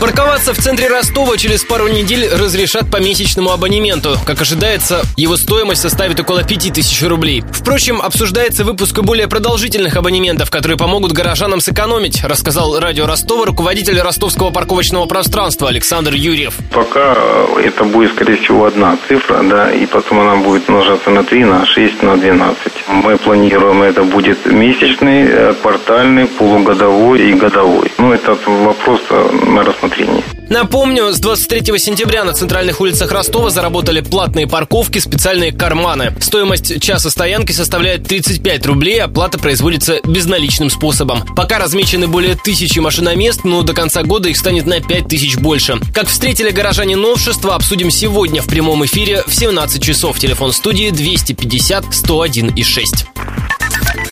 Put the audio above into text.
Парковаться в центре Ростова через пару недель разрешат по месячному абонементу. Как ожидается, его стоимость составит около 5000 рублей. Впрочем, обсуждается выпуск более продолжительных абонементов, которые помогут горожанам сэкономить, рассказал радио Ростова руководитель ростовского парковочного пространства Александр Юрьев. Пока э, это будет, скорее всего, одна цифра, да, и потом она будет умножаться на 3, на 6, на 12. Мы планируем, это будет месячный, э, квартальный, полугодовой и годовой. Ну, это вопрос э, рассмотрение. Напомню, с 23 сентября на центральных улицах Ростова заработали платные парковки, специальные карманы. Стоимость часа стоянки составляет 35 рублей, оплата производится безналичным способом. Пока размечены более тысячи машиномест, но до конца года их станет на 5 тысяч больше. Как встретили горожане новшества, обсудим сегодня в прямом эфире в 17 часов. Телефон студии 250 101 и 6.